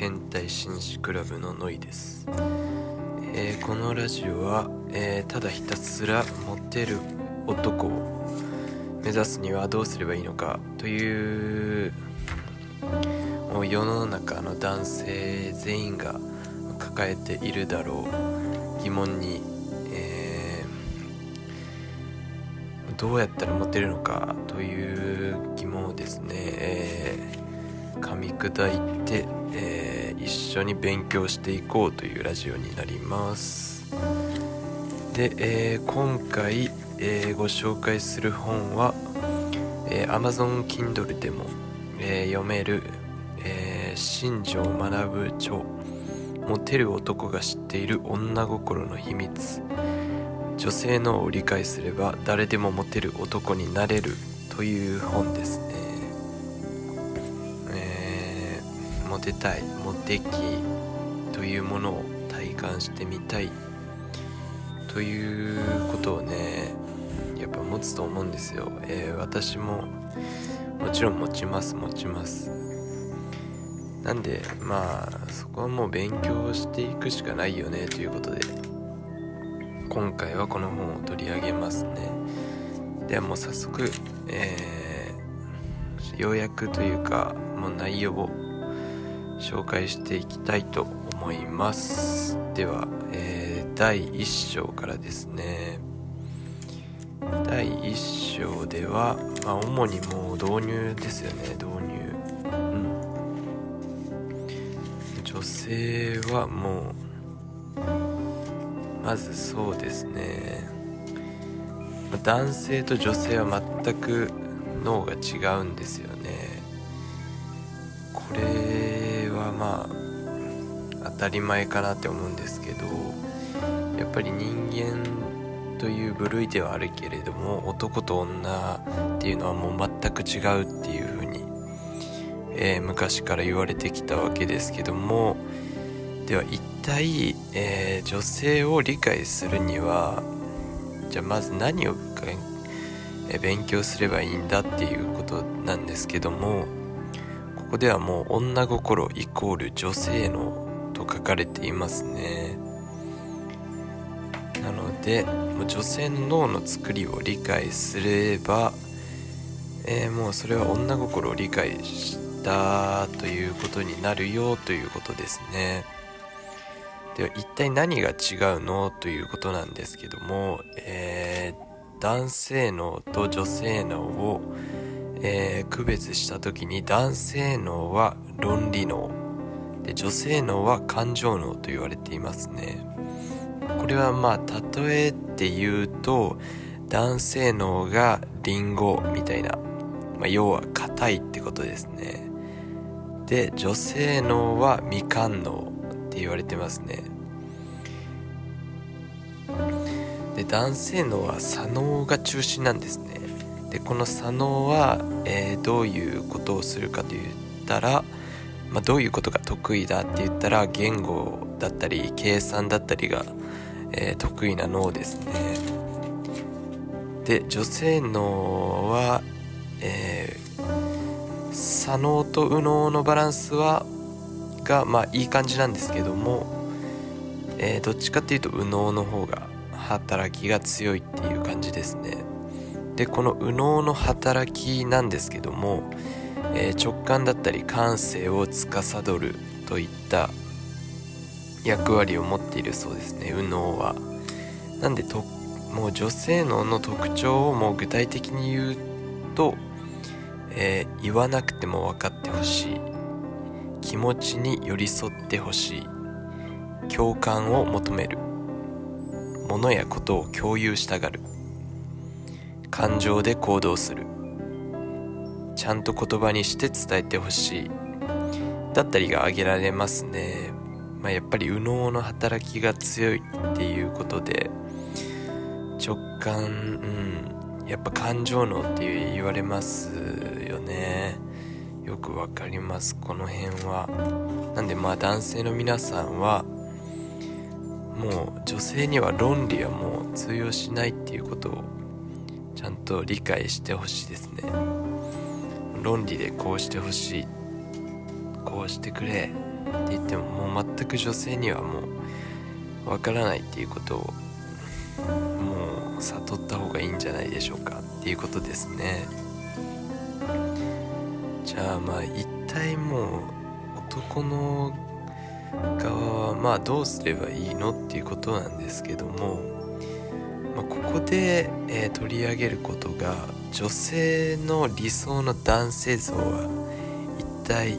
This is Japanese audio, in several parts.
変態紳士クラブのノイです、えーこのラジオは、えーただひたすらモテる男を目指すにはどうすればいいのかというもう世の中の男性全員が抱えているだろう疑問に、えーどうやったらモテるのかという疑問をですね、えー噛み砕いて、緒に勉強していこうというラジオになります。で、えー今回、えーご紹介する本は、えー Amazon Kindle でも、え読める、えー新庄学著モテる男が知っている女心の秘密。女性脳を理解すれば誰でもモテる男になれるという本ですね。モテたいモテ期というものを体感してみたいということをねやっぱ持つと思うんですよ、えー私ももちろん持ちます持ちます。なんでまあそこはもう勉強していくしかないよねということで今回はこの本を取り上げますね。ではもう早速、えー要約というかもう内容を紹介していきたいと思います。では、えー第1章からですね。第1章では、まあ、主にもう導入ですよね。導入。うん。女性はもうまずそうですね。男性と女性は全く脳が違うんですよね。これまあ当たり前かなって思うんですけどやっぱり人間という部類ではあるけれども男と女っていうのはもう全く違うっていう風に、えー昔から言われてきたわけですけどもでは一体、えー女性を理解するにはじゃあまず何を勉強すればいいんだっていうことなんですけどもここではもう女心イコール女性のと書かれていますね。なのでもう女性の脳の作りを理解すれば、えーもうそれは女心を理解したということになるよということですね。では一体何が違うのということなんですけども、えー男性脳と女性脳を、えー区別した時に男性脳は論理脳。で女性脳は感情脳と言われていますね。これはまあ例えて言うと男性脳がリンゴみたいな、まあ、要は硬いってことですね。で女性脳はみかん脳って言われてますね。で男性脳は左脳が中心なんですね。でこの左脳は、えーどういうことをするかと言ったら、まあ、どういうことが得意だって言ったら言語だったり計算だったりが、えー得意な脳ですね。で女性脳は、えー左脳と右脳のバランスはがまあいい感じなんですけども、えーどっちかっていうと右脳の方が働きが強いっていう感じですね。でこの右脳の働きなんですけども、えー直感だったり感性を司るといった役割を持っているそうですね右脳は。なんでともう女性脳の特徴をもう具体的に言うと、えー言わなくても分かってほしい。気持ちに寄り添ってほしい。共感を求める。物やことを共有したがる。感情で行動する。ちゃんと言葉にして伝えてほしい。だったりが挙げられますね、まあ、やっぱり右脳の働きが強いっていうことで直感うんやっぱ感情脳って言われますよね。よくわかります。この辺は。なんでまあ男性の皆さんはもう女性には論理はもう通用しないっていうことをちゃんと理解してほしいですね。論理でこうしてほしい。こうしてくれ。って言ってももう全く女性にはもうわからないっていうことをもう悟った方がいいんじゃないでしょうか。っていうことですね。じゃあまあ一体もう男の側はまあどうすればいいの？っていうことなんですけども、まあ、ここで、えー、取り上げることが女性の理想の男性像は一体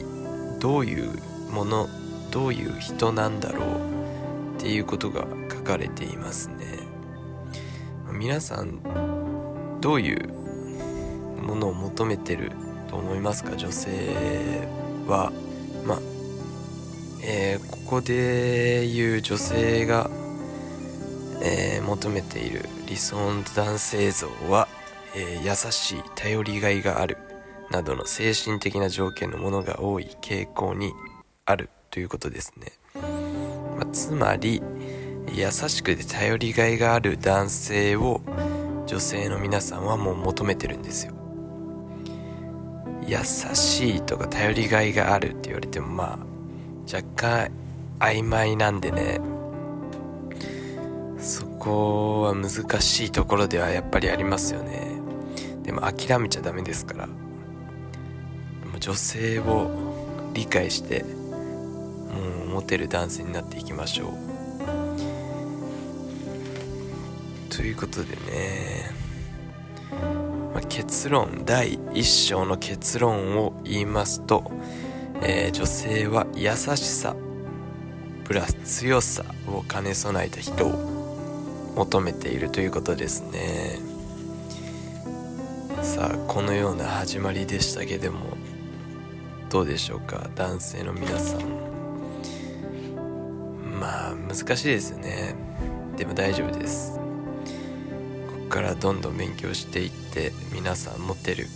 どういうものどういう人なんだろうっていうことが書かれていますね。皆さんどういうものを求めてると思いますか？女性は。まあえー、ここで言う女性が、えー、求めている理想の男性像は、えー、優しい頼りがいがあるなどの精神的な条件のものが多い傾向にあるということですね、まあ、つまり優しくて頼りがいがある男性を女性の皆さんはもう求めてるんですよ。優しいとか頼りがいがあるって言われてもまあ若干曖昧なんでね。こは難しいところではやっぱりありますよね。でも諦めちゃダメですから。女性を理解してもうモテる男性になっていきましょう。ということでね、まあ、結論第1章の結論を言いますと、えー、女性は優しさプラス強さを兼ね備えた人を求めているということですね。さあこのような始まりでしたけどもどうでしょうか？男性の皆さん。まあ難しいですよね。でも大丈夫です。ここからどんどん勉強していって皆さん持ってる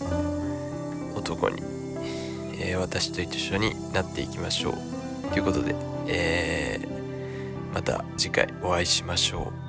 男に、えー、私と一緒になっていきましょう。ということで、えー、また次回お会いしましょう。